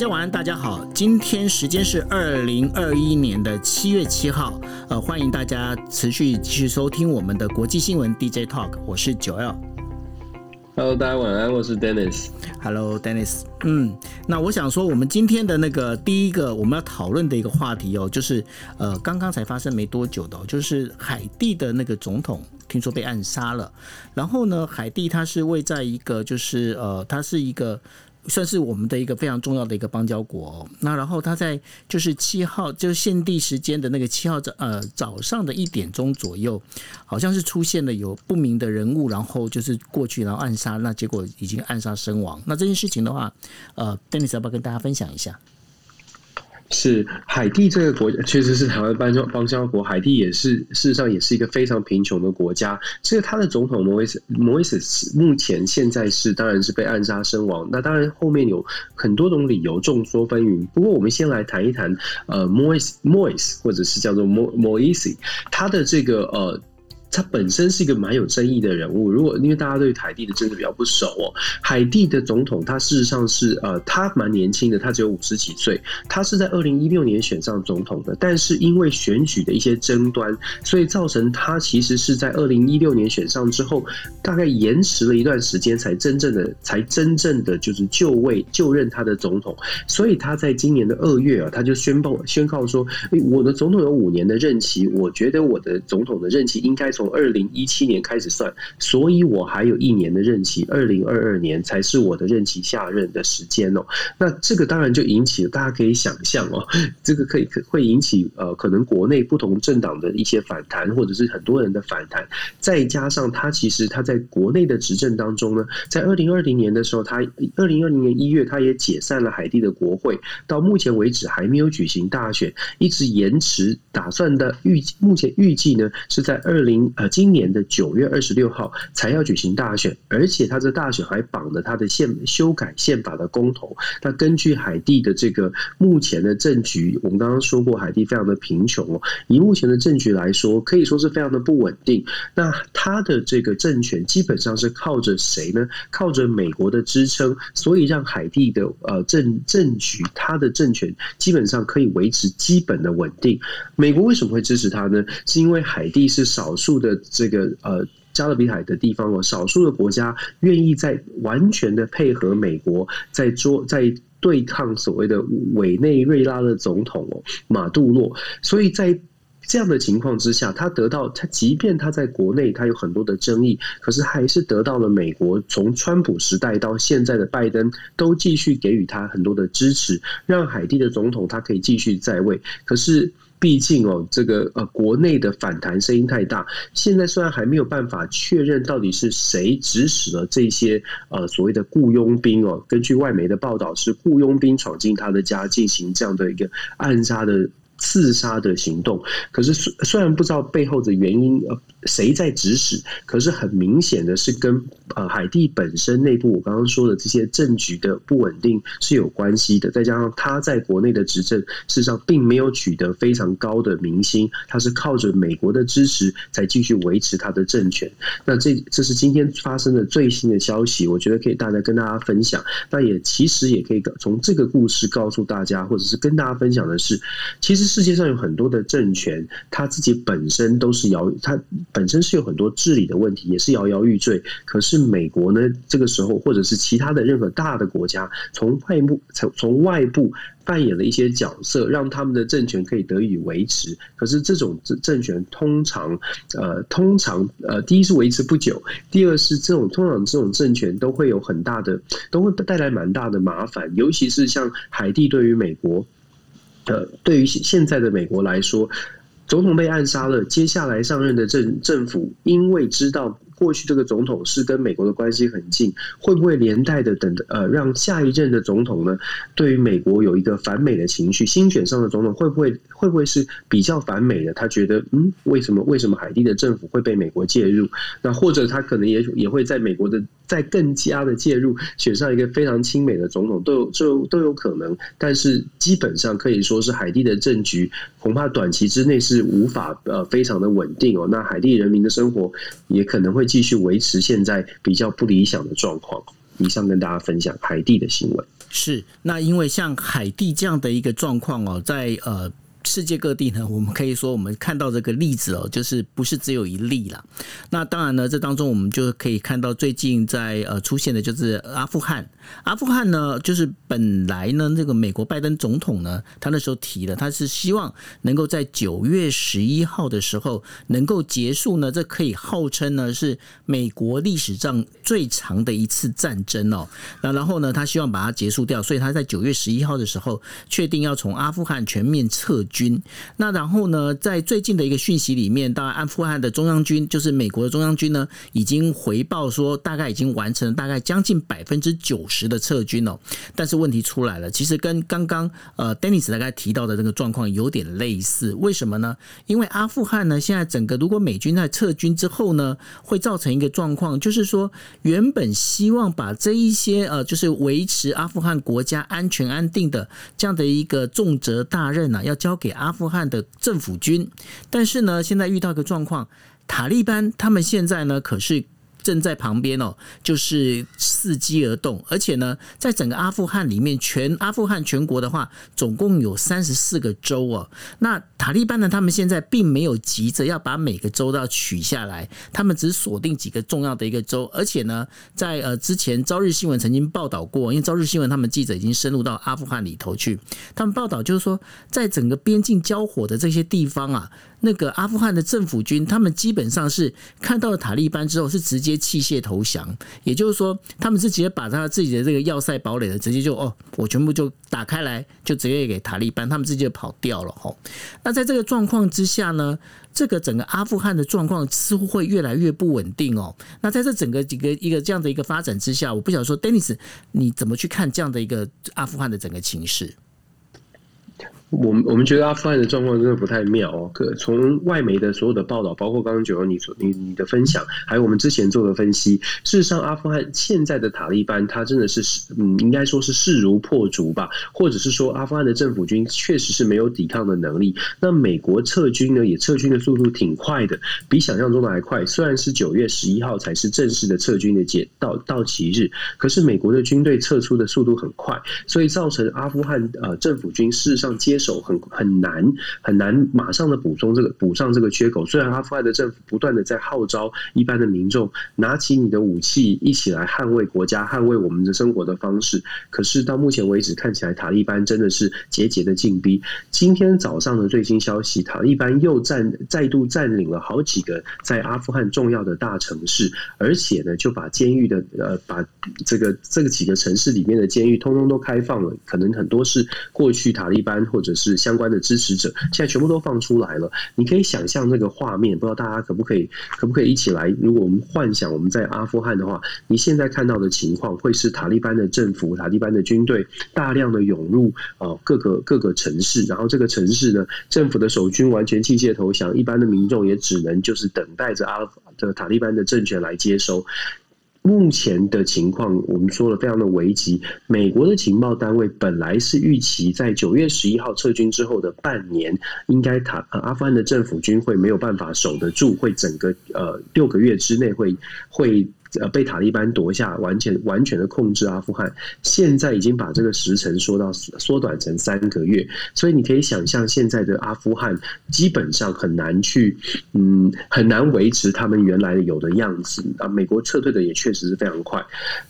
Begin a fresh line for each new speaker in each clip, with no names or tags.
大家晚安，大家好，今天时间是二零二一年的七月七号，呃，欢迎大家持续继续收听我们的国际新闻 DJ Talk，我是九 L。
Hello，大家晚安，我是 Dennis。
Hello，Dennis。嗯，那我想说，我们今天的那个第一个我们要讨论的一个话题哦，就是呃，刚刚才发生没多久的，就是海地的那个总统听说被暗杀了，然后呢，海地他是位在一个就是呃，他是一个。算是我们的一个非常重要的一个邦交国。那然后他在就是七号，就是限地时间的那个七号早呃早上的一点钟左右，好像是出现了有不明的人物，然后就是过去然后暗杀，那结果已经暗杀身亡。那这件事情的话，呃，Dennis 要不要跟大家分享一下？
是海地这个国家确实是台湾邦交邦交国，海地也是事实上也是一个非常贫穷的国家。这个他的总统摩伊斯摩伊斯目前现在是当然是被暗杀身亡。那当然后面有很多种理由，众说纷纭。不过我们先来谈一谈呃摩伊斯摩伊斯或者是叫做摩摩伊斯他的这个呃。他本身是一个蛮有争议的人物。如果因为大家对海地的政治比较不熟哦，海地的总统他事实上是呃，他蛮年轻的，他只有五十几岁。他是在二零一六年选上总统的，但是因为选举的一些争端，所以造成他其实是在二零一六年选上之后，大概延迟了一段时间，才真正的才真正的就是就位就任他的总统。所以他在今年的二月啊，他就宣布宣告说，我的总统有五年的任期，我觉得我的总统的任期应该。从二零一七年开始算，所以我还有一年的任期，二零二二年才是我的任期下任的时间哦。那这个当然就引起了大家可以想象哦，这个可以会引起呃可能国内不同政党的一些反弹，或者是很多人的反弹。再加上他其实他在国内的执政当中呢，在二零二零年的时候，他二零二零年一月他也解散了海地的国会，到目前为止还没有举行大选，一直延迟，打算的预目前预计呢是在二零。呃，今年的九月二十六号才要举行大选，而且他这大选还绑了他的宪修改宪法的公投。那根据海地的这个目前的政局，我们刚刚说过，海地非常的贫穷哦。以目前的政局来说，可以说是非常的不稳定。那他的这个政权基本上是靠着谁呢？靠着美国的支撑，所以让海地的呃政政局，他的政权基本上可以维持基本的稳定。美国为什么会支持他呢？是因为海地是少数。的这个呃加勒比海的地方哦，少数的国家愿意在完全的配合美国，在做在对抗所谓的委内瑞拉的总统哦马杜洛，所以在这样的情况之下，他得到他即便他在国内他有很多的争议，可是还是得到了美国从川普时代到现在的拜登都继续给予他很多的支持，让海地的总统他可以继续在位，可是。毕竟哦，这个呃，国内的反弹声音太大。现在虽然还没有办法确认到底是谁指使了这些呃所谓的雇佣兵哦，根据外媒的报道是雇佣兵闯进他的家进行这样的一个暗杀的。刺杀的行动，可是虽虽然不知道背后的原因，呃，谁在指使，可是很明显的是跟呃海地本身内部我刚刚说的这些政局的不稳定是有关系的。再加上他在国内的执政，事实上并没有取得非常高的民心，他是靠着美国的支持才继续维持他的政权。那这这是今天发生的最新的消息，我觉得可以大家跟大家分享。那也其实也可以从这个故事告诉大家，或者是跟大家分享的是，其实。世界上有很多的政权，他自己本身都是摇，他本身是有很多治理的问题，也是摇摇欲坠。可是美国呢，这个时候或者是其他的任何大的国家，从外部从从外部扮演了一些角色，让他们的政权可以得以维持。可是这种政政权通常，呃，通常呃，第一是维持不久，第二是这种通常这种政权都会有很大的，都会带来蛮大的麻烦，尤其是像海地对于美国。呃，对于现在的美国来说，总统被暗杀了，接下来上任的政政府，因为知道。过去这个总统是跟美国的关系很近，会不会连带的等呃让下一任的总统呢，对于美国有一个反美的情绪？新选上的总统会不会会不会是比较反美的？他觉得嗯，为什么为什么海地的政府会被美国介入？那或者他可能也也会在美国的再更加的介入，选上一个非常亲美的总统，都有就都有可能。但是基本上可以说是海地的政局恐怕短期之内是无法呃非常的稳定哦。那海地人民的生活也可能会。继续维持现在比较不理想的状况。以上跟大家分享海地的新闻。
是，那因为像海地这样的一个状况哦，在呃。世界各地呢，我们可以说，我们看到这个例子哦，就是不是只有一例了。那当然呢，这当中我们就可以看到，最近在呃出现的就是阿富汗。阿富汗呢，就是本来呢，这个美国拜登总统呢，他那时候提了，他是希望能够在九月十一号的时候能够结束呢，这可以号称呢是美国历史上最长的一次战争哦。那然后呢，他希望把它结束掉，所以他在九月十一号的时候确定要从阿富汗全面撤军。那然后呢，在最近的一个讯息里面，当然阿富汗的中央军就是美国的中央军呢，已经回报说大概已经完成了大概将近百分之九十。的撤军哦，但是问题出来了，其实跟刚刚呃 Dennis 大概提到的这个状况有点类似。为什么呢？因为阿富汗呢，现在整个如果美军在撤军之后呢，会造成一个状况，就是说原本希望把这一些呃，就是维持阿富汗国家安全安定的这样的一个重责大任呢，要交给阿富汗的政府军，但是呢，现在遇到一个状况，塔利班他们现在呢，可是。正在旁边哦，就是伺机而动，而且呢，在整个阿富汗里面，全阿富汗全国的话，总共有三十四个州哦。那塔利班呢，他们现在并没有急着要把每个州都要取下来，他们只锁定几个重要的一个州，而且呢，在呃之前朝日新闻曾经报道过，因为朝日新闻他们记者已经深入到阿富汗里头去，他们报道就是说，在整个边境交火的这些地方啊。那个阿富汗的政府军，他们基本上是看到了塔利班之后，是直接弃械投降。也就是说，他们是直接把他自己的这个要塞堡垒的，直接就哦，我全部就打开来，就直接给塔利班，他们直接就跑掉了吼。那在这个状况之下呢，这个整个阿富汗的状况似乎会越来越不稳定哦。那在这整个几个一个这样的一个发展之下，我不想说，Dennis，你怎么去看这样的一个阿富汗的整个情势？
我们我们觉得阿富汗的状况真的不太妙哦。可从外媒的所有的报道，包括刚刚九欧你所你你的分享，还有我们之前做的分析，事实上阿富汗现在的塔利班，他真的是嗯，应该说是势如破竹吧，或者是说阿富汗的政府军确实是没有抵抗的能力。那美国撤军呢，也撤军的速度挺快的，比想象中的还快。虽然是九月十一号才是正式的撤军的解到到期日，可是美国的军队撤出的速度很快，所以造成阿富汗呃政府军事实上接。手很很难很难马上的补充这个补上这个缺口。虽然阿富汗的政府不断的在号召一般的民众拿起你的武器，一起来捍卫国家、捍卫我们的生活的方式，可是到目前为止，看起来塔利班真的是节节的进逼。今天早上的最新消息，塔利班又占再度占领了好几个在阿富汗重要的大城市，而且呢，就把监狱的呃把这个这个几个城市里面的监狱通通都开放了，可能很多是过去塔利班或者。是相关的支持者，现在全部都放出来了。你可以想象那个画面，不知道大家可不可以，可不可以一起来？如果我们幻想我们在阿富汗的话，你现在看到的情况会是塔利班的政府、塔利班的军队大量的涌入啊各个各个城市，然后这个城市呢，政府的守军完全弃械投降，一般的民众也只能就是等待着阿的塔利班的政权来接收。目前的情况，我们说了非常的危急。美国的情报单位本来是预期在九月十一号撤军之后的半年，应该塔阿富汗的政府军会没有办法守得住，会整个呃六个月之内会会。呃，被塔利班夺下，完全完全的控制阿富汗。现在已经把这个时程缩到缩短成三个月，所以你可以想象，现在的阿富汗基本上很难去，嗯，很难维持他们原来的有的样子啊。美国撤退的也确实是非常快。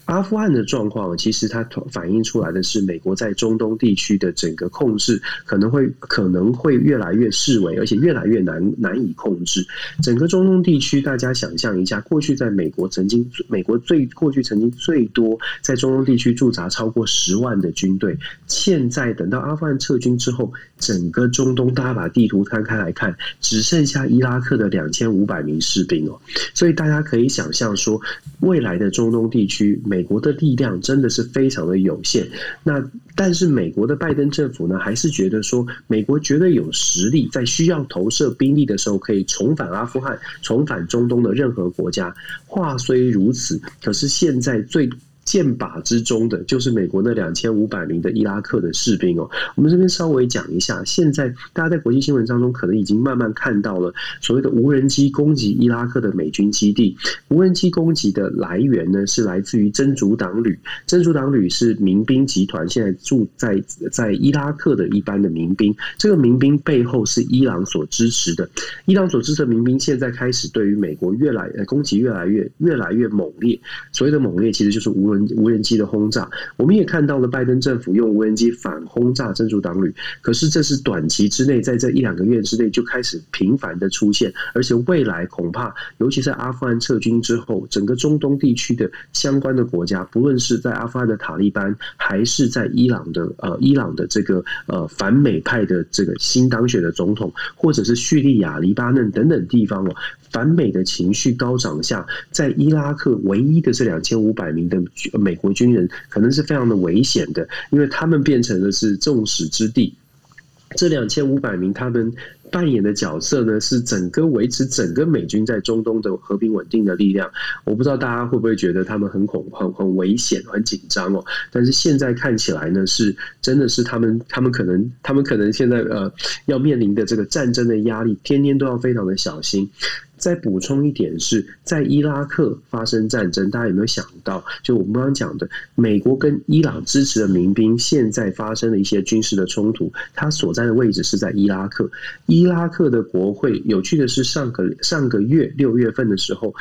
阿富汗的状况，其实它反映出来的是，美国在中东地区的整个控制可能会可能会越来越式微，而且越来越难难以控制。整个中东地区，大家想象一下，过去在美国曾经。美国最过去曾经最多在中东地区驻扎超过十万的军队，现在等到阿富汗撤军之后，整个中东大家把地图摊开来看，只剩下伊拉克的两千五百名士兵哦，所以大家可以想象说，未来的中东地区，美国的力量真的是非常的有限。那但是美国的拜登政府呢，还是觉得说，美国绝对有实力，在需要投射兵力的时候，可以重返阿富汗，重返中东的任何国家。话虽如此，可是现在最箭靶之中的，就是美国那两千五百名的伊拉克的士兵哦。我们这边稍微讲一下，现在大家在国际新闻当中可能已经慢慢看到了所谓的无人机攻击伊拉克的美军基地。无人机攻击的来源呢，是来自于真主党旅。真主党旅是民兵集团，现在住在在伊拉克的一般的民兵。这个民兵背后是伊朗所支持的。伊朗所支持的民兵现在开始对于美国越来攻击越来越越来越猛烈。所谓的猛烈，其实就是无人无人机的轰炸。我们也看到了拜登政府用无人机反轰炸真主党旅，可是这是短期之内，在这一两个月之内就开始频繁的出现，而且未来恐怕，尤其在阿富汗撤军之后，整个中东地区的相关的国家，不论是在阿富汗的塔利班，还是在伊朗的呃伊朗的这个呃反美派的这个新当选的总统，或者是叙利亚、黎巴嫩等等地方哦。反美的情绪高涨下，在伊拉克唯一的这两千五百名的美国军人，可能是非常的危险的，因为他们变成的是众矢之的。这两千五百名他们扮演的角色呢，是整个维持整个美军在中东的和平稳定的力量。我不知道大家会不会觉得他们很恐、很很危险、很紧张哦。但是现在看起来呢，是真的是他们，他们可能，他们可能现在呃要面临的这个战争的压力，天天都要非常的小心。再补充一点是，在伊拉克发生战争，大家有没有想到？就我们刚刚讲的，美国跟伊朗支持的民兵现在发生了一些军事的冲突，它所在的位置是在伊拉克。伊拉克的国会，有趣的是，上个上个月六月份的时候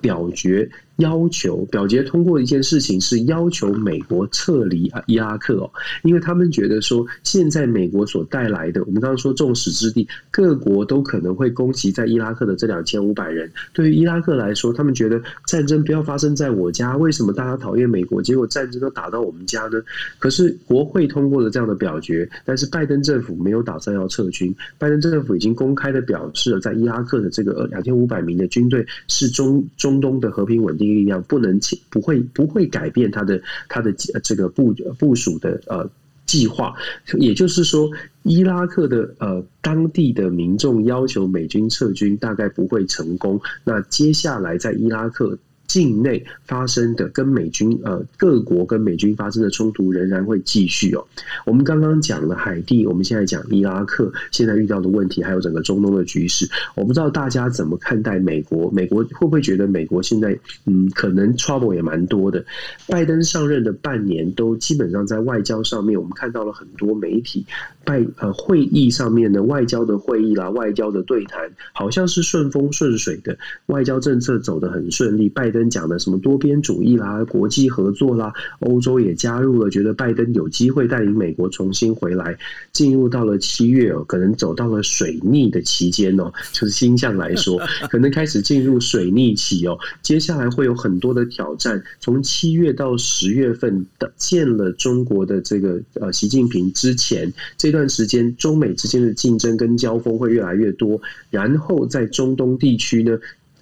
表决。要求表决通过一件事情是要求美国撤离伊拉克哦，因为他们觉得说，现在美国所带来的，我们刚刚说众矢之的，各国都可能会攻击在伊拉克的这两千五百人。对于伊拉克来说，他们觉得战争不要发生在我家。为什么大家讨厌美国？结果战争都打到我们家呢？可是国会通过了这样的表决，但是拜登政府没有打算要撤军。拜登政府已经公开的表示了，在伊拉克的这个两千五百名的军队是中中东的和平稳定。力量不能不会不会改变他的他的这个部部署的呃计划，也就是说，伊拉克的呃当地的民众要求美军撤军，大概不会成功。那接下来在伊拉克。境内发生的跟美军呃各国跟美军发生的冲突仍然会继续哦。我们刚刚讲了海地，我们现在讲伊拉克现在遇到的问题，还有整个中东的局势。我不知道大家怎么看待美国？美国会不会觉得美国现在嗯可能 trouble 也蛮多的？拜登上任的半年都基本上在外交上面，我们看到了很多媒体拜呃会议上面的外交的会议啦，外交的对谈好像是顺风顺水的，外交政策走得很顺利。拜登。讲的什么多边主义啦、国际合作啦，欧洲也加入了，觉得拜登有机会带领美国重新回来。进入到了七月哦，可能走到了水逆的期间哦，就是星象来说，可能开始进入水逆期哦。接下来会有很多的挑战，从七月到十月份的见了中国的这个呃习近平之前这段时间，中美之间的竞争跟交锋会越来越多。然后在中东地区呢。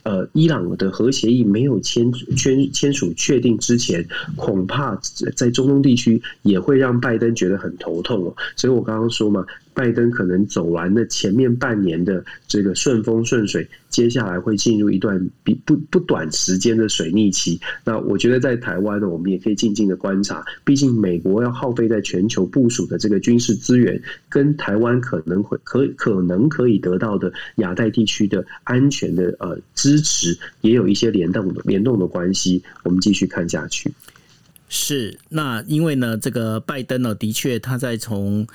呃，伊朗的核协议没有签签签署确定之前，恐怕在中东地区也会让拜登觉得很头痛哦。所以我刚刚说嘛。拜登可能走完了前面半年的这个顺风顺水，接下来会进入一段比不不短时间的水逆期。那我觉得在台湾呢，我们也可以静静的观察。毕竟美国要耗费在全球部署的这个军事资源，跟台湾可能会可可能可以得到的亚太地区的安全的呃支持，也有一些联动的联动的关系。我们继续看下去。
是，那因为呢，这个拜登呢，的确他在从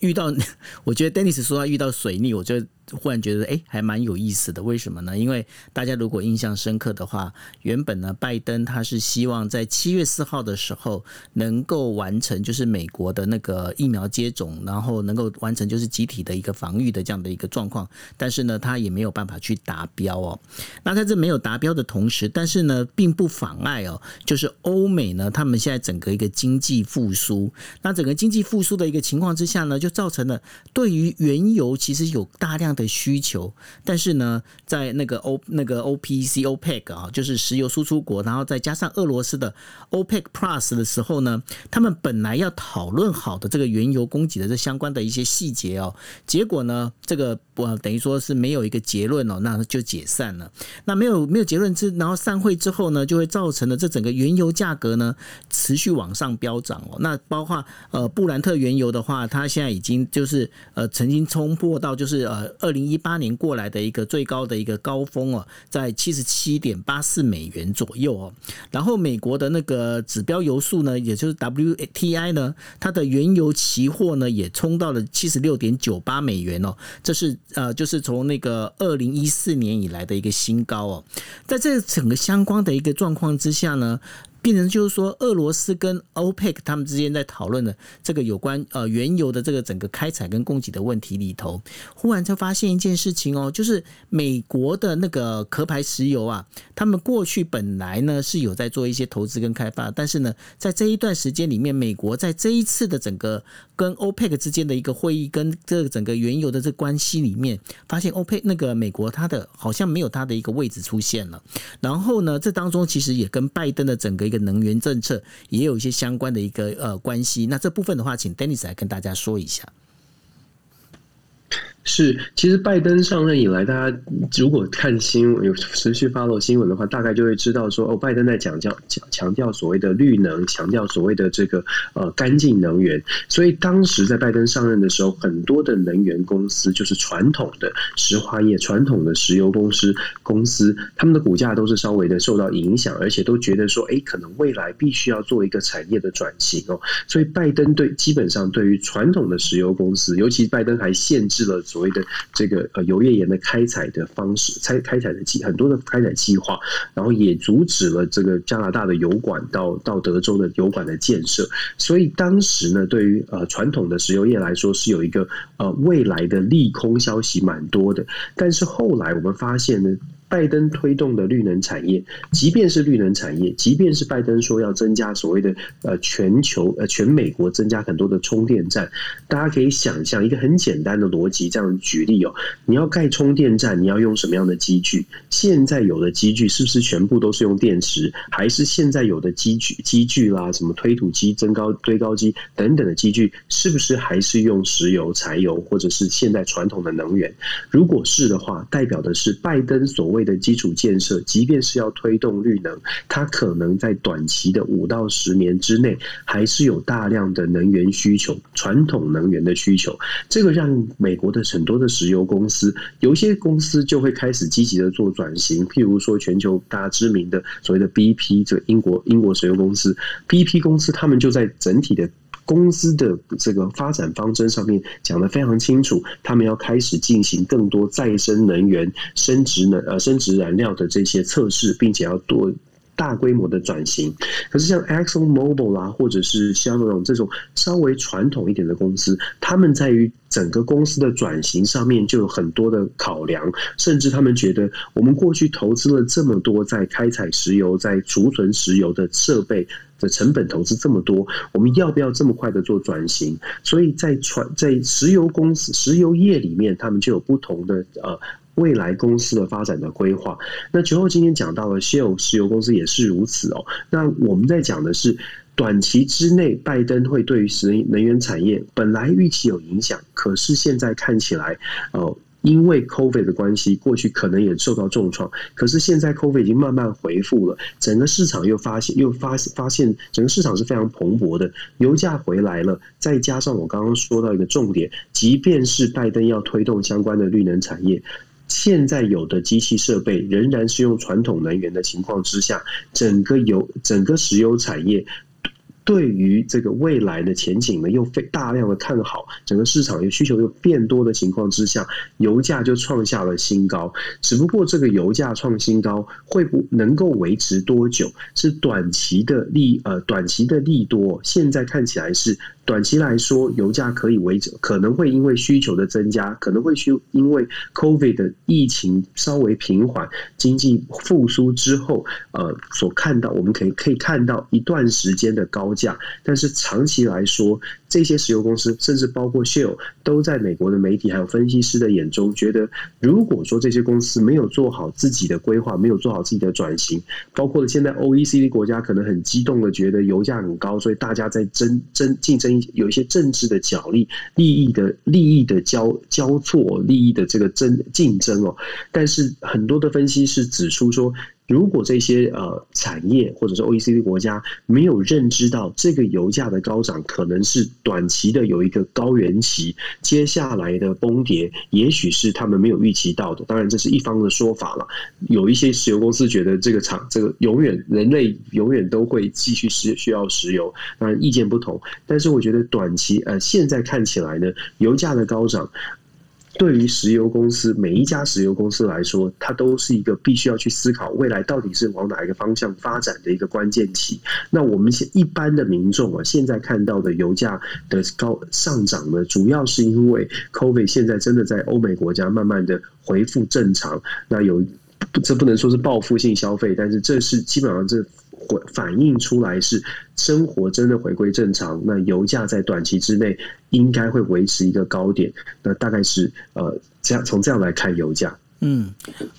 遇到，我觉得 Dennis 说他遇到水逆，我觉得。忽然觉得哎，还蛮有意思的。为什么呢？因为大家如果印象深刻的话，原本呢，拜登他是希望在七月四号的时候能够完成，就是美国的那个疫苗接种，然后能够完成就是集体的一个防御的这样的一个状况。但是呢，他也没有办法去达标哦。那在这没有达标的同时，但是呢，并不妨碍哦，就是欧美呢，他们现在整个一个经济复苏，那整个经济复苏的一个情况之下呢，就造成了对于原油其实有大量。的需求，但是呢，在那个 O 那个 OPEC OPEC 啊，就是石油输出国，然后再加上俄罗斯的 OPEC Plus 的时候呢，他们本来要讨论好的这个原油供给的这相关的一些细节哦，结果呢，这个呃等于说是没有一个结论哦，那就解散了。那没有没有结论之，然后散会之后呢，就会造成了这整个原油价格呢持续往上飙涨哦。那包括呃布兰特原油的话，它现在已经就是呃曾经冲破到就是呃二零一八年过来的一个最高的一个高峰哦，在七十七点八四美元左右哦。然后美国的那个指标油数呢，也就是 WTI 呢，它的原油期货呢也冲到了七十六点九八美元哦。这是呃就是从那个二零一四年以来的一个新高哦。在这整个相关的一个状况之下呢。变成就是说，俄罗斯跟 OPEC 他们之间在讨论的这个有关呃原油的这个整个开采跟供给的问题里头，忽然就发现一件事情哦，就是美国的那个壳牌石油啊，他们过去本来呢是有在做一些投资跟开发，但是呢，在这一段时间里面，美国在这一次的整个跟 OPEC 之间的一个会议跟这整个原油的这关系里面，发现 OPEC 那个美国它的好像没有它的一个位置出现了。然后呢，这当中其实也跟拜登的整个一个能源政策也有一些相关的一个呃关系，那这部分的话，请 Dennis 来跟大家说一下。
是，其实拜登上任以来，大家如果看新闻有持续发落新闻的话，大概就会知道说，哦，拜登在讲讲强强调所谓的绿能，强调所谓的这个呃干净能源。所以当时在拜登上任的时候，很多的能源公司，就是传统的石化业、传统的石油公司公司，他们的股价都是稍微的受到影响，而且都觉得说，哎，可能未来必须要做一个产业的转型哦。所以拜登对基本上对于传统的石油公司，尤其拜登还限制了。所谓的这个呃油页岩的开采的方式，开开采的计很多的开采计划，然后也阻止了这个加拿大的油管到到德州的油管的建设。所以当时呢，对于呃传统的石油业来说，是有一个呃未来的利空消息蛮多的。但是后来我们发现呢。拜登推动的绿能产业，即便是绿能产业，即便是拜登说要增加所谓的呃全球呃全美国增加很多的充电站，大家可以想象一个很简单的逻辑，这样举例哦，你要盖充电站，你要用什么样的机具？现在有的机具是不是全部都是用电池？还是现在有的机具机具啦，什么推土机、增高堆高机等等的机具，是不是还是用石油、柴油，或者是现在传统的能源？如果是的话，代表的是拜登所谓。为的基础建设，即便是要推动绿能，它可能在短期的五到十年之内，还是有大量的能源需求，传统能源的需求。这个让美国的很多的石油公司，有一些公司就会开始积极的做转型。譬如说，全球大家知名的所谓的 BP，这英国英国石油公司，BP 公司，他们就在整体的。公司的这个发展方针上面讲的非常清楚，他们要开始进行更多再生能源、生殖能呃生殖燃料的这些测试，并且要多大规模的转型。可是像 Exxon Mobil 啦，或者是像那种这种稍微传统一点的公司，他们在于整个公司的转型上面就有很多的考量，甚至他们觉得我们过去投资了这么多在开采石油、在储存石油的设备。的成本投资这么多，我们要不要这么快的做转型？所以在传在石油公司、石油业里面，他们就有不同的呃未来公司的发展的规划。那最后今天讲到了 Shell 石油公司也是如此哦。那我们在讲的是短期之内，拜登会对于石能源产业本来预期有影响，可是现在看起来哦。因为 COVID 的关系，过去可能也受到重创，可是现在 COVID 已经慢慢恢复了，整个市场又发现又发发现，整个市场是非常蓬勃的，油价回来了，再加上我刚刚说到一个重点，即便是拜登要推动相关的绿能产业，现在有的机器设备仍然是用传统能源的情况之下，整个油整个石油产业。对于这个未来的前景呢，又非大量的看好，整个市场有需求又变多的情况之下，油价就创下了新高。只不过这个油价创新高会不能够维持多久，是短期的利呃短期的利多，现在看起来是。短期来说，油价可以维持，可能会因为需求的增加，可能会需因为 COVID 的疫情稍微平缓，经济复苏之后，呃，所看到我们可以可以看到一段时间的高价，但是长期来说，这些石油公司，甚至包括 Shell，都在美国的媒体还有分析师的眼中，觉得如果说这些公司没有做好自己的规划，没有做好自己的转型，包括了现在 OECD 国家可能很激动的觉得油价很高，所以大家在争争竞争，有一些政治的角力、利益的利益的交交错、利益的这个争竞争哦。但是很多的分析师指出说，如果这些呃产业或者是 OECD 国家没有认知到这个油价的高涨可能是短期的有一个高原期，接下来的崩跌也许是他们没有预期到的。当然这是一方的说法了。有一些石油公司觉得这个厂这个永远人类永远都会继续需需要石油，当然意见不同。但是我觉得短期呃现在看起来呢，油价的高涨。对于石油公司，每一家石油公司来说，它都是一个必须要去思考未来到底是往哪一个方向发展的一个关键期。那我们现一般的民众啊，现在看到的油价的高上涨呢，主要是因为 COVID 现在真的在欧美国家慢慢的恢复正常。那有这不能说是报复性消费，但是这是基本上这。反映出来是生活真的回归正常，那油价在短期之内应该会维持一个高点，那大概是呃这样从这样来看油价。
嗯，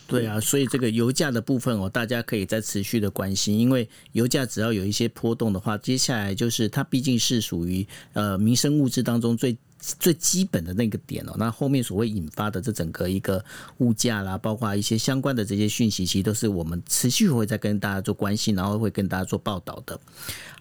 对啊，所以这个油价的部分哦，大家可以再持续的关心，因为油价只要有一些波动的话，接下来就是它毕竟是属于呃民生物资当中最。最基本的那个点哦，那后面所谓引发的这整个一个物价啦，包括一些相关的这些讯息，其实都是我们持续会在跟大家做关心，然后会跟大家做报道的。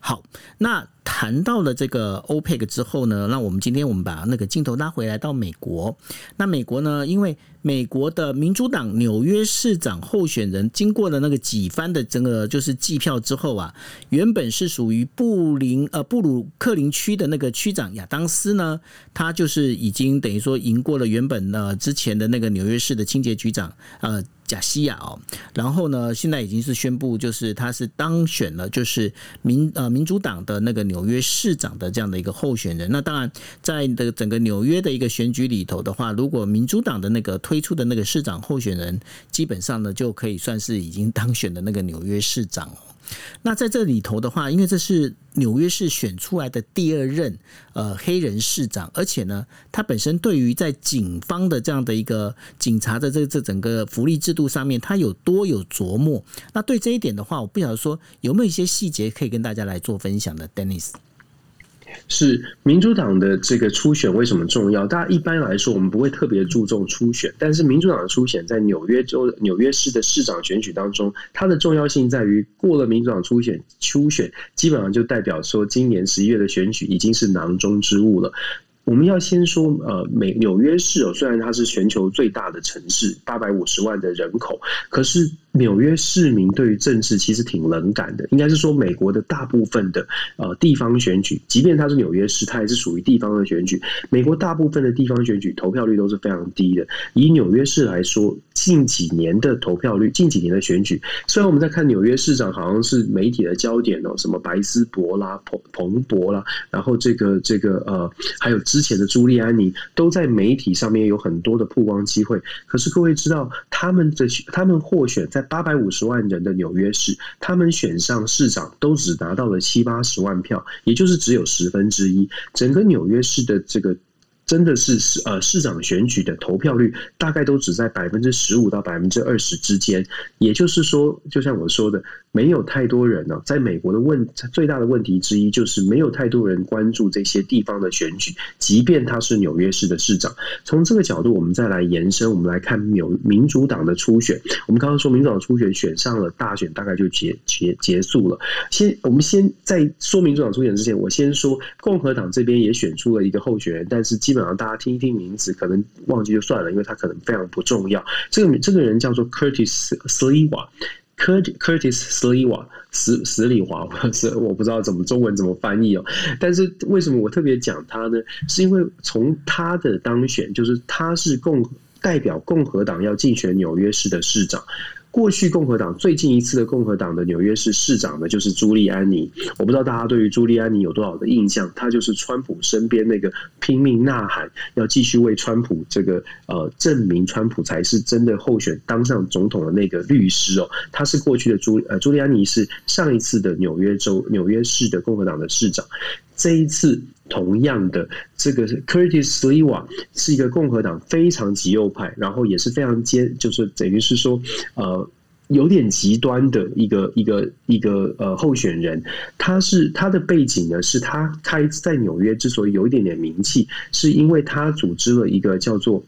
好，那谈到了这个 OPEC 之后呢，那我们今天我们把那个镜头拉回来到美国。那美国呢，因为美国的民主党纽约市长候选人经过了那个几番的整个就是计票之后啊，原本是属于布林呃布鲁克林区的那个区长亚当斯呢，他就是已经等于说赢过了原本呢之前的那个纽约市的清洁局长呃。贾西亚哦，然后呢，现在已经是宣布，就是他是当选了，就是民呃民主党的那个纽约市长的这样的一个候选人。那当然，在的整个纽约的一个选举里头的话，如果民主党的那个推出的那个市长候选人，基本上呢就可以算是已经当选的那个纽约市长。那在这里头的话，因为这是纽约市选出来的第二任呃黑人市长，而且呢，他本身对于在警方的这样的一个警察的这这整个福利制度上面，他有多有琢磨。那对这一点的话，我不晓得说有没有一些细节可以跟大家来做分享的，Dennis。
是民主党的这个初选为什么重要？大家一般来说，我们不会特别注重初选，但是民主党的初选在纽约州纽约市的市长选举当中，它的重要性在于过了民主党初选，初选基本上就代表说，今年十一月的选举已经是囊中之物了。我们要先说，呃，美纽约市哦，虽然它是全球最大的城市，八百五十万的人口，可是。纽约市民对于政治其实挺冷感的，应该是说美国的大部分的呃地方选举，即便它是纽约市，它也是属于地方的选举。美国大部分的地方选举投票率都是非常低的。以纽约市来说，近几年的投票率，近几年的选举，虽然我们在看纽约市长好像是媒体的焦点哦，什么白斯伯啦、彭彭博啦，然后这个这个呃，还有之前的朱利安尼，都在媒体上面有很多的曝光机会。可是各位知道，他们的他们获选在八百五十万人的纽约市，他们选上市长都只拿到了七八十万票，也就是只有十分之一。整个纽约市的这个。真的是市呃市长选举的投票率大概都只在百分之十五到百分之二十之间，也就是说，就像我说的，没有太多人呢。在美国的问最大的问题之一就是没有太多人关注这些地方的选举，即便他是纽约市的市长。从这个角度，我们再来延伸，我们来看纽民主党的初选。我们刚刚说民主党初选选上了大选，大概就结结结束了。先我们先在说民主党初选之前，我先说共和党这边也选出了一个候选人，但是基。本上大家听一听名字，可能忘记就算了，因为他可能非常不重要。这个这个人叫做 Curtis Sliwa，Curtis Sliwa，Curtis Sliwa，史史里华，是我不知道怎么中文怎么翻译哦。但是为什么我特别讲他呢？是因为从他的当选，就是他是共代表共和党要竞选纽约市的市长。过去共和党最近一次的共和党的纽约市市长呢，就是朱利安尼。我不知道大家对于朱利安尼有多少的印象？他就是川普身边那个拼命呐喊要继续为川普这个呃证明川普才是真的候选当上总统的那个律师哦。他是过去的朱呃朱利安尼是上一次的纽约州纽约市的共和党的市长。这一次同样的，这个 Curtis Sliwa 是一个共和党非常极右派，然后也是非常坚，就是等于是说，呃，有点极端的一个一个一个呃候选人。他是他的背景呢，是他开在纽约之所以有一点点名气，是因为他组织了一个叫做。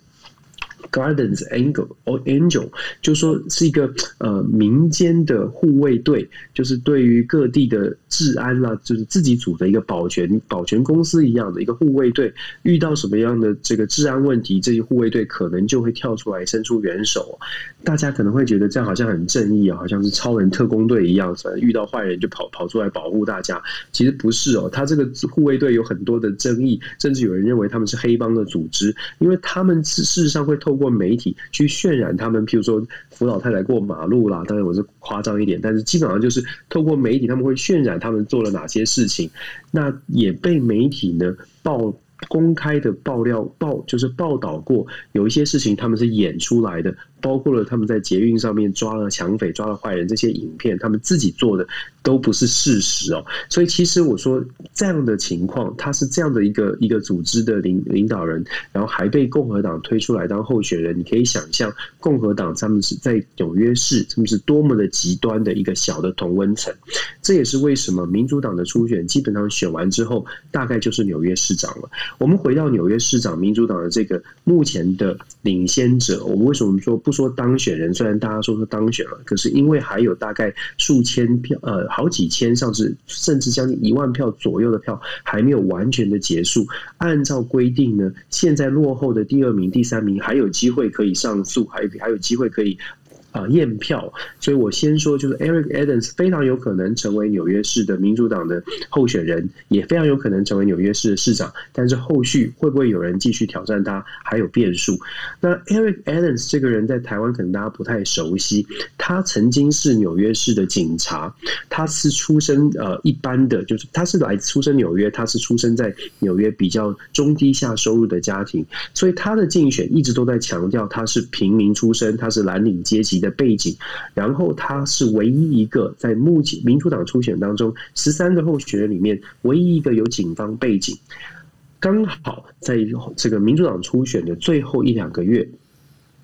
Gardens Angel or Angel，就说是一个呃民间的护卫队，就是对于各地的治安啦，就是自己组的一个保全保全公司一样的一个护卫队。遇到什么样的这个治安问题，这些护卫队可能就会跳出来伸出援手。大家可能会觉得这样好像很正义啊，好像是超人特工队一样，遇到坏人就跑跑出来保护大家。其实不是哦，他这个护卫队有很多的争议，甚至有人认为他们是黑帮的组织，因为他们事实上会透过媒体去渲染他们，譬如说扶老太太过马路啦，当然我是夸张一点，但是基本上就是透过媒体，他们会渲染他们做了哪些事情，那也被媒体呢报。公开的爆料报就是报道过有一些事情他们是演出来的，包括了他们在捷运上面抓了抢匪、抓了坏人这些影片，他们自己做的都不是事实哦。所以其实我说这样的情况，他是这样的一个一个组织的领领导人，然后还被共和党推出来当候选人，你可以想象共和党他们是在纽约市他们是多么的极端的一个小的同温层。这也是为什么民主党的初选基本上选完之后，大概就是纽约市长了。我们回到纽约市长，民主党的这个目前的领先者，我们为什么说不说当选人？虽然大家说是当选了，可是因为还有大概数千票，呃，好几千，甚至甚至将近一万票左右的票还没有完全的结束。按照规定呢，现在落后的第二名、第三名还有机会可以上诉，还有还有机会可以。啊，验票，所以我先说，就是 Eric Adams 非常有可能成为纽约市的民主党的候选人，也非常有可能成为纽约市的市长。但是后续会不会有人继续挑战他，还有变数。那 Eric Adams 这个人在台湾可能大家不太熟悉，他曾经是纽约市的警察，他是出身呃一般的，就是他是来出生纽约，他是出生在纽约比较中低下收入的家庭，所以他的竞选一直都在强调他是平民出身，他是蓝领阶级的背景，然后他是唯一一个在目前民主党初选当中十三个候选人里面唯一一个有警方背景，刚好在这个民主党初选的最后一两个月。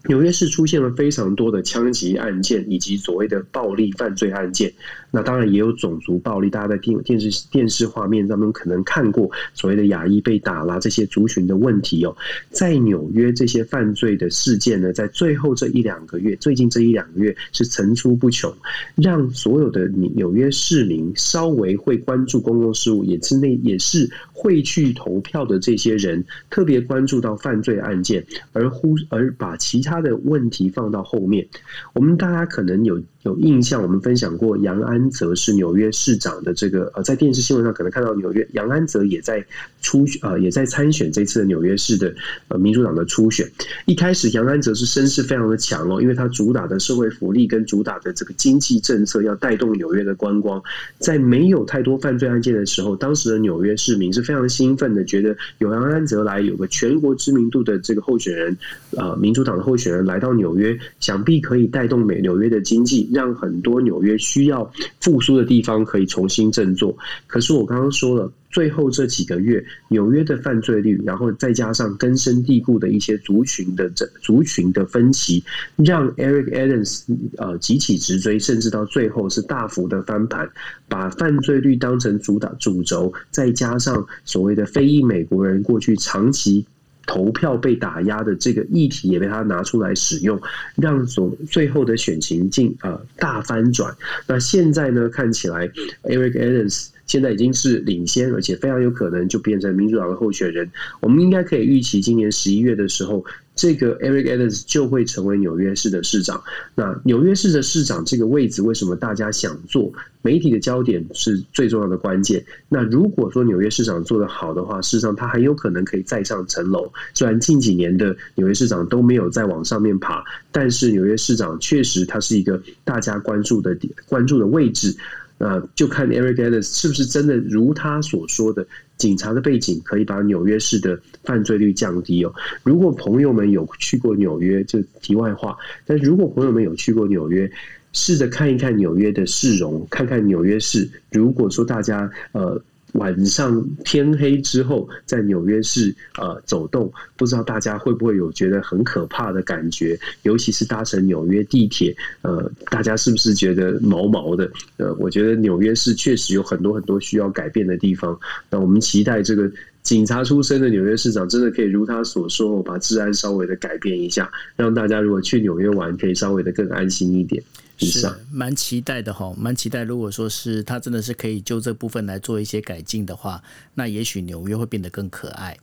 纽约市出现了非常多的枪击案件，以及所谓的暴力犯罪案件。那当然也有种族暴力，大家在电电视电视画面当中可能看过所谓的亚裔被打啦这些族群的问题哦。在纽约这些犯罪的事件呢，在最后这一两个月，最近这一两个月是层出不穷，让所有的纽约市民稍微会关注公共事务，也是那也是会去投票的这些人，特别关注到犯罪案件，而忽而把其。他的问题放到后面，我们大家可能有有印象，我们分享过杨安泽是纽约市长的这个呃，在电视新闻上可能看到纽约杨安泽也在初呃也在参选这次的纽约市的呃民主党的初选。一开始杨安泽是声势非常的强哦，因为他主打的社会福利跟主打的这个经济政策要带动纽约的观光，在没有太多犯罪案件的时候，当时的纽约市民是非常兴奋的，觉得有杨安泽来，有个全国知名度的这个候选人，呃，民主党的候选人。选人来到纽约，想必可以带动美纽约的经济，让很多纽约需要复苏的地方可以重新振作。可是我刚刚说了，最后这几个月，纽约的犯罪率，然后再加上根深蒂固的一些族群的这族群的分歧，让 Eric Adams 呃急起直追，甚至到最后是大幅的翻盘，把犯罪率当成主打主轴，再加上所谓的非裔美国人过去长期。投票被打压的这个议题也被他拿出来使用，让所最后的选情进呃大翻转。那现在呢，看起来 Eric Adams 现在已经是领先，而且非常有可能就变成民主党的候选人。我们应该可以预期，今年十一月的时候。这个 Eric Adams 就会成为纽约市的市长。那纽约市的市长这个位置，为什么大家想做？媒体的焦点是最重要的关键。那如果说纽约市长做得好的话，事实上他很有可能可以再上层楼。虽然近几年的纽约市长都没有再往上面爬，但是纽约市长确实他是一个大家关注的，关注的位置。那，就看 Eric Adams 是不是真的如他所说的，警察的背景可以把纽约市的犯罪率降低哦。如果朋友们有去过纽约，就题外话。但如果朋友们有去过纽约，试着看一看纽约的市容，看看纽约市。如果说大家呃。晚上天黑之后在纽约市呃走动，不知道大家会不会有觉得很可怕的感觉？尤其是搭乘纽约地铁，呃，大家是不是觉得毛毛的？呃，我觉得纽约市确实有很多很多需要改变的地方。那我们期待这个警察出身的纽约市长真的可以如他所说，把治安稍微的改变一下，让大家如果去纽约玩，可以稍微的更安心一点。
是蛮期待的哈，蛮期待。如果说是他真的是可以就这部分来做一些改进的话，那也许纽约会变得更可爱。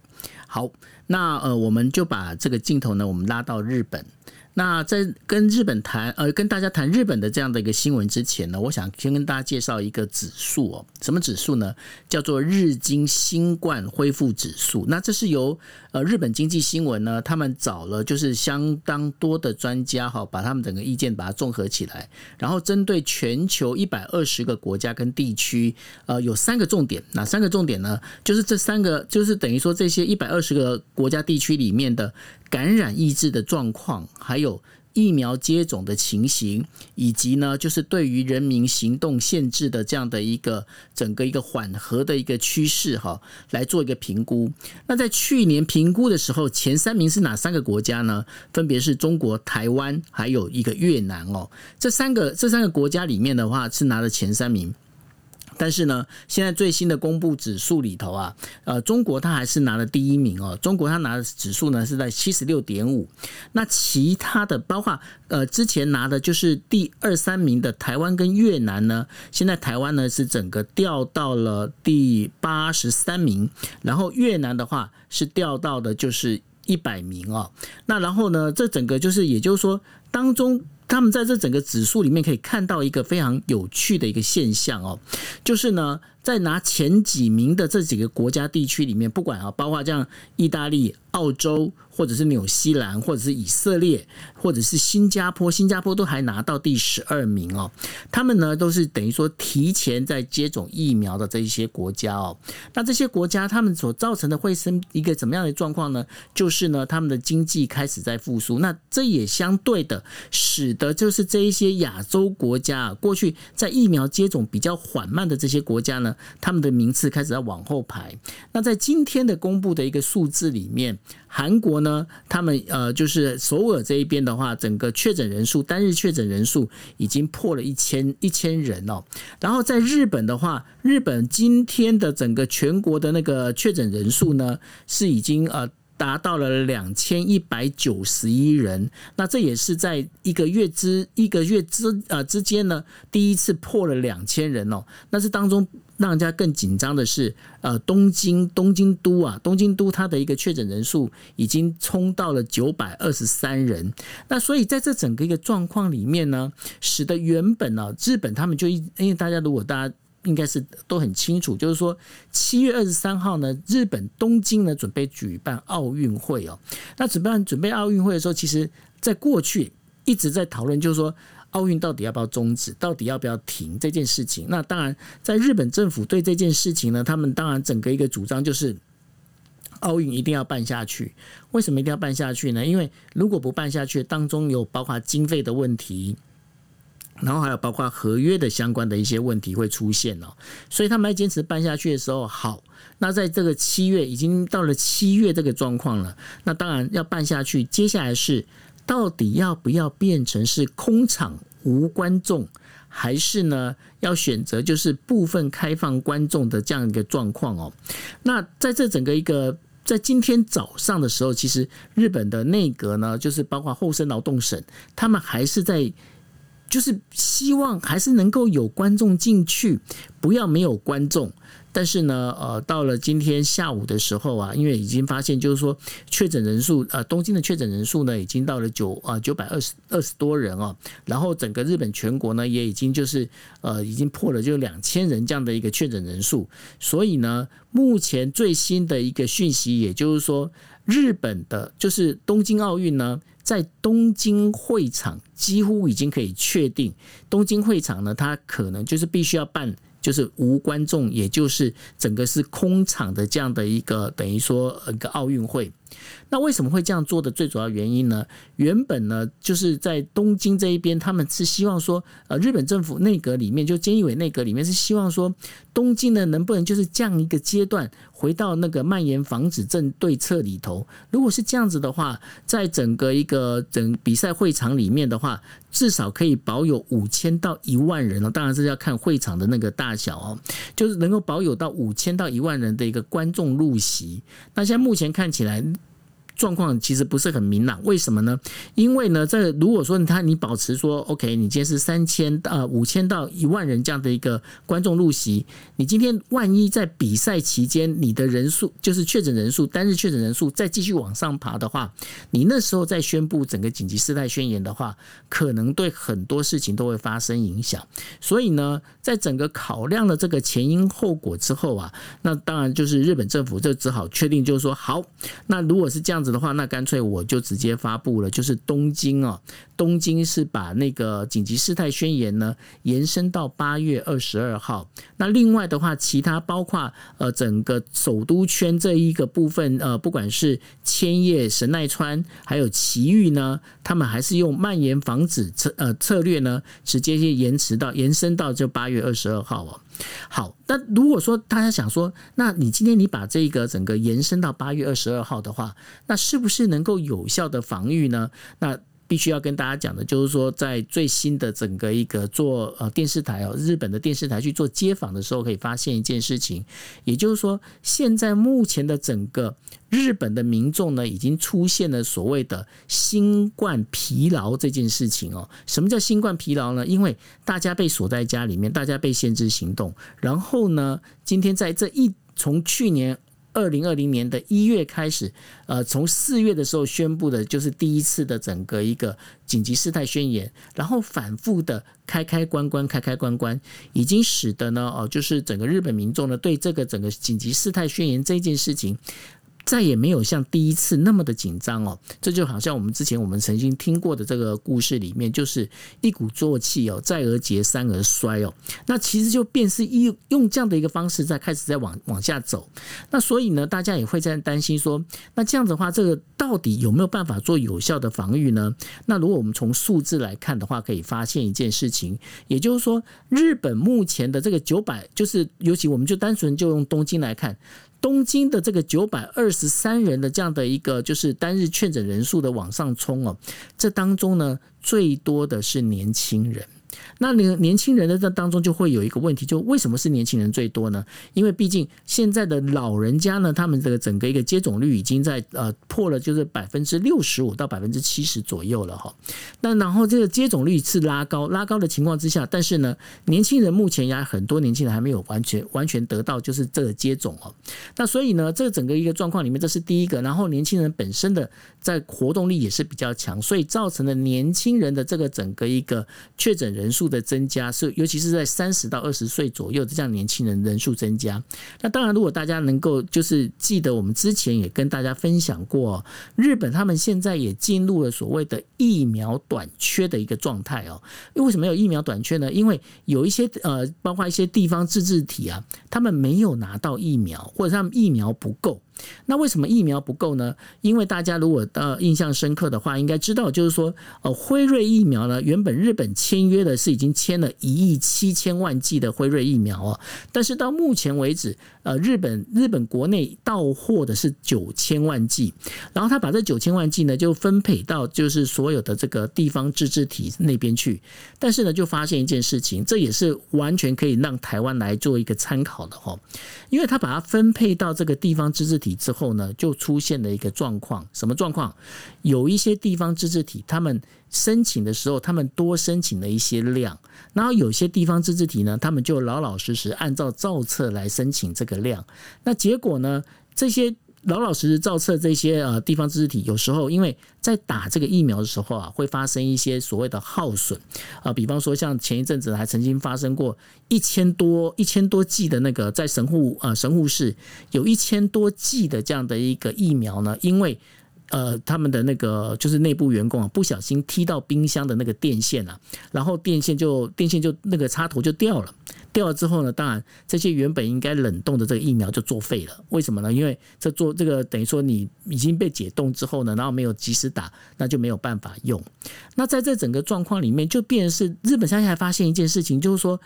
好，那呃，我们就把这个镜头呢，我们拉到日本。那在跟日本谈，呃，跟大家谈日本的这样的一个新闻之前呢，我想先跟大家介绍一个指数哦。什么指数呢？叫做日经新冠恢复指数。那这是由呃日本经济新闻呢，他们找了就是相当多的专家哈，把他们整个意见把它综合起来，然后针对全球一百二十个国家跟地区，呃，有三个重点。哪三个重点呢？就是这三个，就是等于说这些一百二十个国家地区里面的。感染抑制的状况，还有疫苗接种的情形，以及呢，就是对于人民行动限制的这样的一个整个一个缓和的一个趋势哈，来做一个评估。那在去年评估的时候，前三名是哪三个国家呢？分别是中国、台湾，还有一个越南哦。这三个这三个国家里面的话，是拿了前三名。但是呢，现在最新的公布指数里头啊，呃，中国它还是拿了第一名哦。中国它拿的指数呢是在七十六点五，那其他的包括呃之前拿的就是第二三名的台湾跟越南呢，现在台湾呢是整个掉到了第八十三名，然后越南的话是掉到的就是一百名哦。那然后呢，这整个就是也就是说当中。他们在这整个指数里面可以看到一个非常有趣的一个现象哦，就是呢，在拿前几名的这几个国家地区里面，不管啊，包括像意大利、澳洲。或者是纽西兰，或者是以色列，或者是新加坡，新加坡都还拿到第十二名哦。他们呢都是等于说提前在接种疫苗的这一些国家哦。那这些国家他们所造成的会是一个怎么样的状况呢？就是呢，他们的经济开始在复苏。那这也相对的使得就是这一些亚洲国家啊，过去在疫苗接种比较缓慢的这些国家呢，他们的名次开始在往后排。那在今天的公布的一个数字里面。韩国呢，他们呃，就是首尔这一边的的话，整个确诊人数单日确诊人数已经破了一千一千人哦。然后在日本的话，日本今天的整个全国的那个确诊人数呢，是已经呃。达到了两千一百九十一人，那这也是在一个月之一个月之呃之间呢，第一次破了两千人哦。那这当中让人家更紧张的是，呃，东京东京都啊，东京都它的一个确诊人数已经冲到了九百二十三人。那所以在这整个一个状况里面呢，使得原本呢，日本他们就因为大家如果大家。应该是都很清楚，就是说七月二十三号呢，日本东京呢准备举办奥运会哦。那举办准备奥运会的时候，其实在过去一直在讨论，就是说奥运到底要不要终止，到底要不要停这件事情。那当然，在日本政府对这件事情呢，他们当然整个一个主张就是奥运一定要办下去。为什么一定要办下去呢？因为如果不办下去，当中有包括经费的问题。然后还有包括合约的相关的一些问题会出现哦，所以他们在坚持办下去的时候，好，那在这个七月已经到了七月这个状况了，那当然要办下去。接下来是到底要不要变成是空场无观众，还是呢要选择就是部分开放观众的这样一个状况哦？那在这整个一个在今天早上的时候，其实日本的内阁呢，就是包括厚生劳动省，他们还是在。就是希望还是能够有观众进去，不要没有观众。但是呢，呃，到了今天下午的时候啊，因为已经发现，就是说确诊人数，呃，东京的确诊人数呢，已经到了九啊九百二十二十多人哦。然后整个日本全国呢，也已经就是呃，已经破了就两千人这样的一个确诊人数。所以呢，目前最新的一个讯息，也就是说，日本的就是东京奥运呢。在东京会场几乎已经可以确定，东京会场呢，它可能就是必须要办，就是无观众，也就是整个是空场的这样的一个等于说一个奥运会。那为什么会这样做的最主要原因呢？原本呢，就是在东京这一边，他们是希望说，呃，日本政府内阁里面，就菅义伟内阁里面是希望说，东京呢能不能就是降一个阶段，回到那个蔓延防止症对策里头。如果是这样子的话，在整个一个整比赛会场里面的话，至少可以保有五千到一万人哦。当然是要看会场的那个大小哦，就是能够保有到五千到一万人的一个观众入席。那现在目前看起来。状况其实不是很明朗，为什么呢？因为呢，在如果说他你保持说 OK，你今天是三千呃五千到一万人这样的一个观众入席，你今天万一在比赛期间你的人数就是确诊人数单日确诊人数再继续往上爬的话，你那时候再宣布整个紧急事态宣言的话，可能对很多事情都会发生影响。所以呢，在整个考量了这个前因后果之后啊，那当然就是日本政府就只好确定就是说好，那如果是这样子。的话，那干脆我就直接发布了，就是东京哦，东京是把那个紧急事态宣言呢延伸到八月二十二号。那另外的话，其他包括呃整个首都圈这一个部分，呃，不管是千叶、神奈川，还有埼玉呢，他们还是用蔓延防止策呃策略呢，直接就延迟到延伸到就八月二十二号哦。好，那如果说大家想说，那你今天你把这个整个延伸到八月二十二号的话，那是不是能够有效的防御呢？那必须要跟大家讲的，就是说，在最新的整个一个做呃电视台哦，日本的电视台去做街访的时候，可以发现一件事情，也就是说，现在目前的整个日本的民众呢，已经出现了所谓的新冠疲劳这件事情哦。什么叫新冠疲劳呢？因为大家被锁在家里面，大家被限制行动，然后呢，今天在这一从去年。二零二零年的一月开始，呃，从四月的时候宣布的，就是第一次的整个一个紧急事态宣言，然后反复的开开关关，开开关关，已经使得呢，哦，就是整个日本民众呢，对这个整个紧急事态宣言这件事情。再也没有像第一次那么的紧张哦，这就好像我们之前我们曾经听过的这个故事里面，就是一鼓作气哦，再而竭，三而衰哦。那其实就便是一用这样的一个方式在开始在往往下走。那所以呢，大家也会在担心说，那这样子的话，这个到底有没有办法做有效的防御呢？那如果我们从数字来看的话，可以发现一件事情，也就是说，日本目前的这个九百，就是尤其我们就单纯就用东京来看。东京的这个九百二十三人的这样的一个就是单日确诊人数的往上冲哦，这当中呢，最多的是年轻人。那年年轻人的这当中就会有一个问题，就为什么是年轻人最多呢？因为毕竟现在的老人家呢，他们这个整个一个接种率已经在呃破了，就是百分之六十五到百分之七十左右了哈。那然后这个接种率是拉高拉高的情况之下，但是呢，年轻人目前也很多年轻人还没有完全完全得到就是这个接种哦。那所以呢，这整个一个状况里面，这是第一个。然后年轻人本身的在活动力也是比较强，所以造成了年轻人的这个整个一个确诊人人数的增加是，尤其是在三十到二十岁左右的这样年轻人人数增加。那当然，如果大家能够就是记得，我们之前也跟大家分享过，日本他们现在也进入了所谓的疫苗短缺的一个状态哦。为什么有疫苗短缺呢？因为有一些呃，包括一些地方自治体啊，他们没有拿到疫苗，或者他们疫苗不够。那为什么疫苗不够呢？因为大家如果呃印象深刻的话，应该知道就是说，呃，辉瑞疫苗呢，原本日本签约的是已经签了一亿七千万剂的辉瑞疫苗哦，但是到目前为止，呃，日本日本国内到货的是九千万剂，然后他把这九千万剂呢就分配到就是所有的这个地方自治体那边去，但是呢就发现一件事情，这也是完全可以让台湾来做一个参考的哦，因为他把它分配到这个地方自治体。之后呢，就出现了一个状况，什么状况？有一些地方自治体，他们申请的时候，他们多申请了一些量，然后有些地方自治体呢，他们就老老实实按照造册来申请这个量，那结果呢，这些。老老实实造册这些呃地方知识体，有时候因为在打这个疫苗的时候啊，会发生一些所谓的耗损啊，比方说像前一阵子还曾经发生过一千多一千多剂的那个在神户啊神户市有一千多剂的这样的一个疫苗呢，因为呃，他们的那个就是内部员工啊，不小心踢到冰箱的那个电线啊，然后电线就电线就那个插头就掉了。掉了之后呢，当然这些原本应该冷冻的这个疫苗就作废了。为什么呢？因为这做这个等于说你已经被解冻之后呢，然后没有及时打，那就没有办法用。那在这整个状况里面，就变是日本现在还发现一件事情，就是说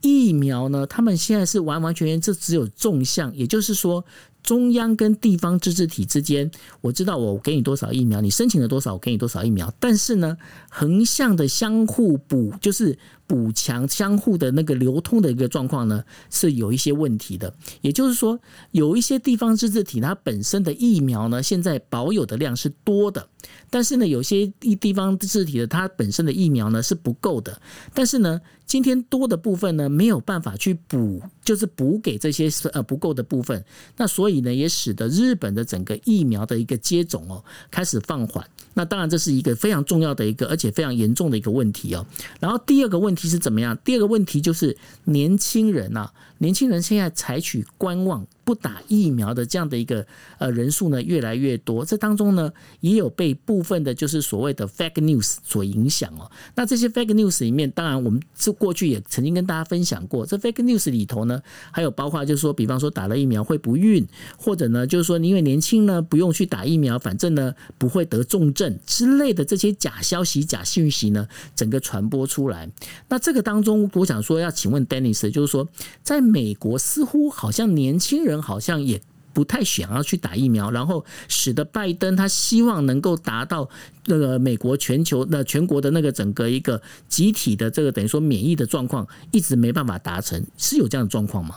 疫苗呢，他们现在是完完全全这只有纵向，也就是说。中央跟地方自治体之间，我知道我给你多少疫苗，你申请了多少，我给你多少疫苗。但是呢，横向的相互补，就是补强相互的那个流通的一个状况呢，是有一些问题的。也就是说，有一些地方自治体它本身的疫苗呢，现在保有的量是多的，但是呢，有些地地方自治体的它本身的疫苗呢是不够的。但是呢，今天多的部分呢，没有办法去补，就是补给这些呃不够的部分。那。所以呢，也使得日本的整个疫苗的一个接种哦开始放缓。那当然这是一个非常重要的一个，而且非常严重的一个问题哦。然后第二个问问题是怎么样？第二个问题就是年轻人呐，年轻人现在采取观望。不打疫苗的这样的一个呃人数呢越来越多，这当中呢也有被部分的就是所谓的 fake news 所影响哦。那这些 fake news 里面，当然我们这过去也曾经跟大家分享过，这 fake news 里头呢还有包括就是说，比方说打了疫苗会不孕，或者呢就是说你因为年轻呢不用去打疫苗，反正呢不会得重症之类的这些假消息、假讯息呢整个传播出来。那这个当中，我想说要请问 Dennis，就是说在美国似乎好像年轻人。好像也不太想要去打疫苗，然后使得拜登他希望能够达到那个美国全球的全国的那个整个一个集体的这个等于说免疫的状况，一直没办法达成，是有这样的状况吗？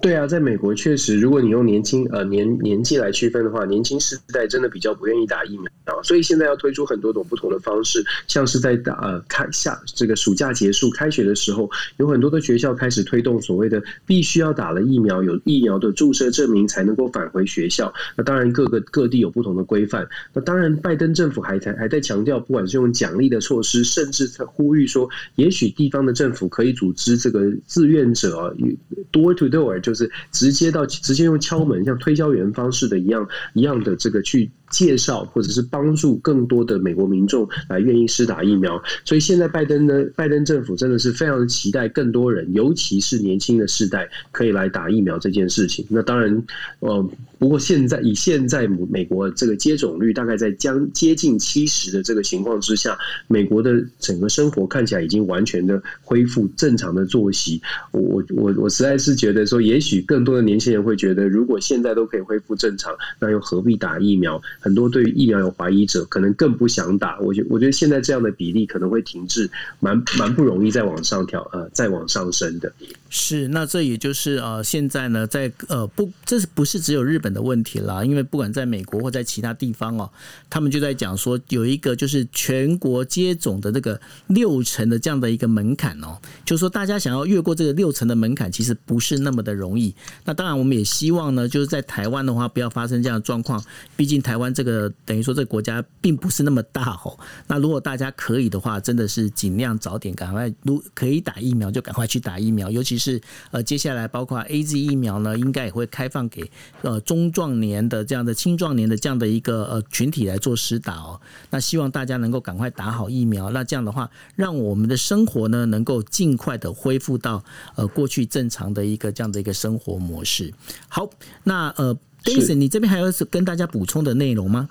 对啊，在美国确实，如果你用年轻呃年年纪来区分的话，年轻世代真的比较不愿意打疫苗，所以现在要推出很多种不同的方式，像是在打呃开下这个暑假结束开学的时候，有很多的学校开始推动所谓的必须要打了疫苗，有疫苗的注射证明才能够返回学校。那当然各个各地有不同的规范。那当然拜登政府还在还在强调，不管是用奖励的措施，甚至在呼吁说，也许地方的政府可以组织这个志愿者 door to door 就。就是直接到直接用敲门，像推销员方式的一样一样的这个去。介绍或者是帮助更多的美国民众来愿意施打疫苗，所以现在拜登呢，拜登政府真的是非常期待更多人，尤其是年轻的世代可以来打疫苗这件事情。那当然，呃，不过现在以现在美国这个接种率大概在将接近七十的这个情况之下，美国的整个生活看起来已经完全的恢复正常的作息。我我我实在是觉得说，也也许更多的年轻人会觉得，如果现在都可以恢复正常，那又何必打疫苗？很多对于疫苗有怀疑者，可能更不想打。我觉我觉得现在这样的比例可能会停滞，蛮蛮不容易再往上调，呃，再往上升的。
是，那这也就是呃，现在呢，在呃不，这是不是只有日本的问题啦？因为不管在美国或在其他地方哦，他们就在讲说有一个就是全国接种的这个六成的这样的一个门槛哦，就是说大家想要越过这个六成的门槛，其实不是那么的容易。那当然，我们也希望呢，就是在台湾的话，不要发生这样的状况。毕竟台湾。这个等于说，这个国家并不是那么大哦。那如果大家可以的话，真的是尽量早点赶快，如可以打疫苗就赶快去打疫苗。尤其是呃，接下来包括 AZ 疫苗呢，应该也会开放给呃中壮年的这样的青壮年的这样的一个呃群体来做施打哦。那希望大家能够赶快打好疫苗。那这样的话，让我们的生活呢能够尽快的恢复到呃过去正常的一个这样的一个生活模式。好，那呃。Daisy，你这边还有跟大家补充的内容吗？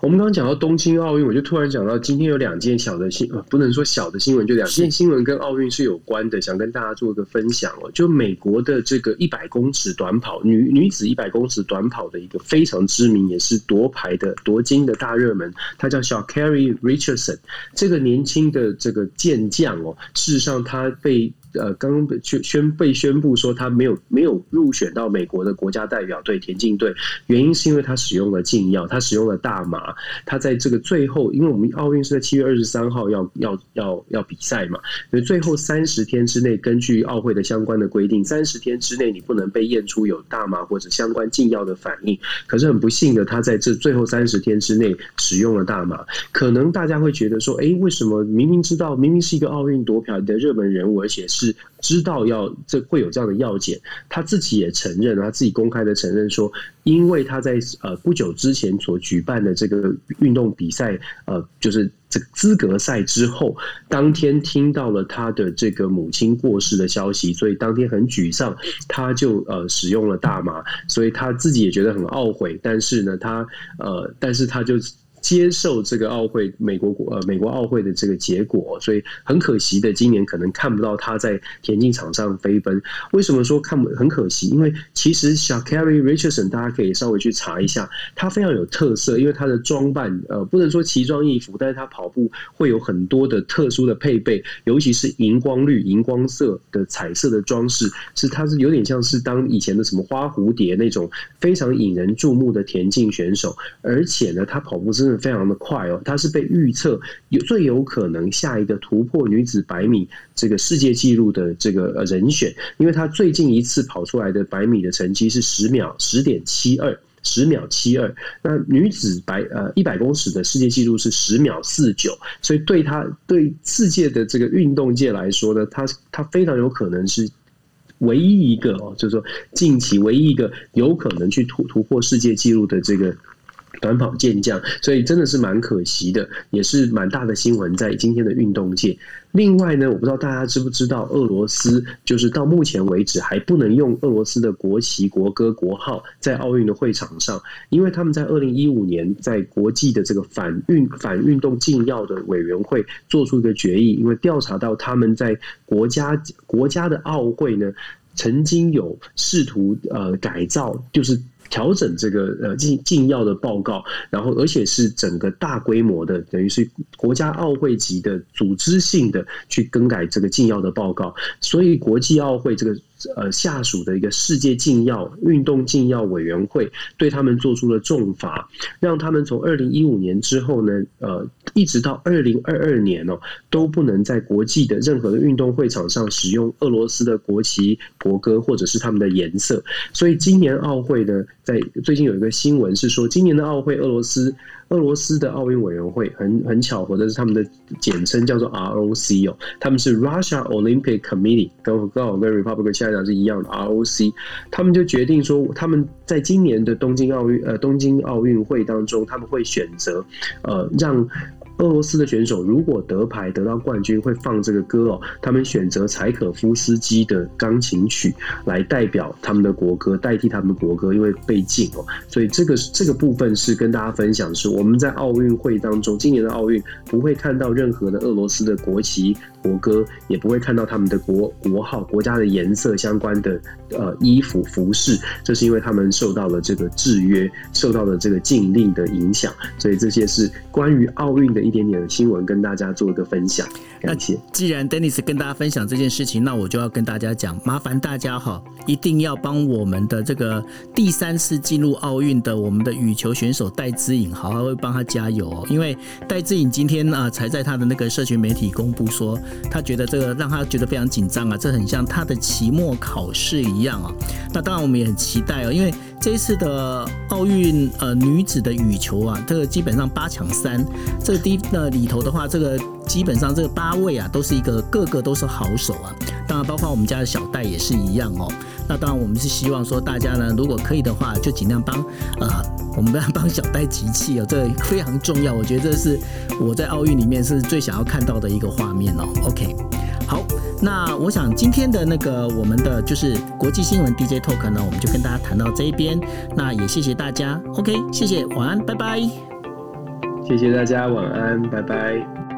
我们刚刚讲到东京奥运，我就突然讲到今天有两件小的新，不能说小的新闻，就两件新闻跟奥运是有关的，想跟大家做一个分享哦。就美国的这个一百公尺短跑女女子一百公尺短跑的一个非常知名，也是夺牌的夺金的大热门，她叫小 Sha'Carri Richardson，这个年轻的这个健将哦，事实上她被。呃，刚刚宣宣被宣布说他没有没有入选到美国的国家代表队田径队，原因是因为他使用了禁药，他使用了大麻。他在这个最后，因为我们奥运是在七月二十三号要要要要比赛嘛，所以最后三十天之内，根据奥会的相关的规定，三十天之内你不能被验出有大麻或者相关禁药的反应。可是很不幸的，他在这最后三十天之内使用了大麻。可能大家会觉得说，哎，为什么明明知道明明是一个奥运夺牌的热门人物，而且是是知道要这会有这样的药检，他自己也承认，他自己公开的承认说，因为他在呃不久之前所举办的这个运动比赛，呃，就是这资格赛之后，当天听到了他的这个母亲过世的消息，所以当天很沮丧，他就呃使用了大麻，所以他自己也觉得很懊悔，但是呢，他呃，但是他就。接受这个奥会美国国呃美国奥会的这个结果，所以很可惜的，今年可能看不到他在田径场上飞奔。为什么说看不很可惜？因为其实小 Carrie Richardson 大家可以稍微去查一下，他非常有特色，因为他的装扮呃不能说奇装异服，但是他跑步会有很多的特殊的配备，尤其是荧光绿、荧光色的彩色的装饰，是他是有点像是当以前的什么花蝴蝶那种非常引人注目的田径选手，而且呢，他跑步是的。非常的快哦，他是被预测有最有可能下一个突破女子百米这个世界纪录的这个人选，因为他最近一次跑出来的百米的成绩是十秒十点七二，十秒七二。那女子百呃一百公尺的世界纪录是十秒四九，所以对他对世界的这个运动界来说呢，他他非常有可能是唯一一个哦，就是说近期唯一一个有可能去突突破世界纪录的这个。短跑健将，所以真的是蛮可惜的，也是蛮大的新闻在今天的运动界。另外呢，我不知道大家知不知道，俄罗斯就是到目前为止还不能用俄罗斯的国旗、国歌、国号在奥运的会场上，因为他们在二零一五年在国际的这个反运反运动禁药的委员会做出一个决议，因为调查到他们在国家国家的奥会呢，曾经有试图呃改造，就是。调整这个呃禁禁药的报告，然后而且是整个大规模的，等于是国家奥会级的组织性的去更改这个禁药的报告，所以国际奥会这个。呃，下属的一个世界禁药运动禁药委员会对他们做出了重罚，让他们从二零一五年之后呢，呃，一直到二零二二年哦，都不能在国际的任何的运动会场上使用俄罗斯的国旗、国歌或者是他们的颜色。所以今年奥会呢，在最近有一个新闻是说，今年的奥会俄罗斯。俄罗斯的奥运委员会很很巧合的是，他们的简称叫做 ROC 哦，他们是 Russia Olympic Committee，跟刚好跟 Republic 现在讲是一样的 ROC，他们就决定说，他们在今年的东京奥运呃东京奥运会当中，他们会选择呃让。俄罗斯的选手如果得牌得到冠军，会放这个歌哦。他们选择柴可夫斯基的钢琴曲来代表他们的国歌，代替他们的国歌，因为被禁哦。所以这个这个部分是跟大家分享，是我们在奥运会当中，今年的奥运不会看到任何的俄罗斯的国旗。国歌也不会看到他们的国国号、国家的颜色相关的呃衣服服饰，这是因为他们受到了这个制约，受到了这个禁令的影响，所以这些是关于奥运的一点点的新闻，跟大家做一个分享。感谢。既然 Dennis 跟大家分享这件事情，那我就要跟大家讲，麻烦大家哈，一定要帮我们的这个第三次进入奥运的我们的羽球选手戴资颖，好好会帮他加油哦，因为戴资颖今天啊才在他的那个社群媒体公布说。他觉得这个让他觉得非常紧张啊，这很像他的期末考试一样啊。那当然我们也很期待哦，因为这一次的奥运呃女子的羽球啊，这个基本上八强三，这个第那里头的话，这个基本上这个八位啊都是一个个个都是好手啊。当然包括我们家的小戴也是一样哦。那当然我们是希望说大家呢，如果可以的话，就尽量帮呃我们要帮小戴集气哦，这非常重要。我觉得这是我在奥运里面是最想要看到的一个画面哦。OK，好，那我想今天的那个我们的就是国际新闻 DJ Talk 呢，我们就跟大家谈到这一边。那也谢谢大家，OK，谢谢，晚安，拜拜。谢谢大家，晚安，拜拜。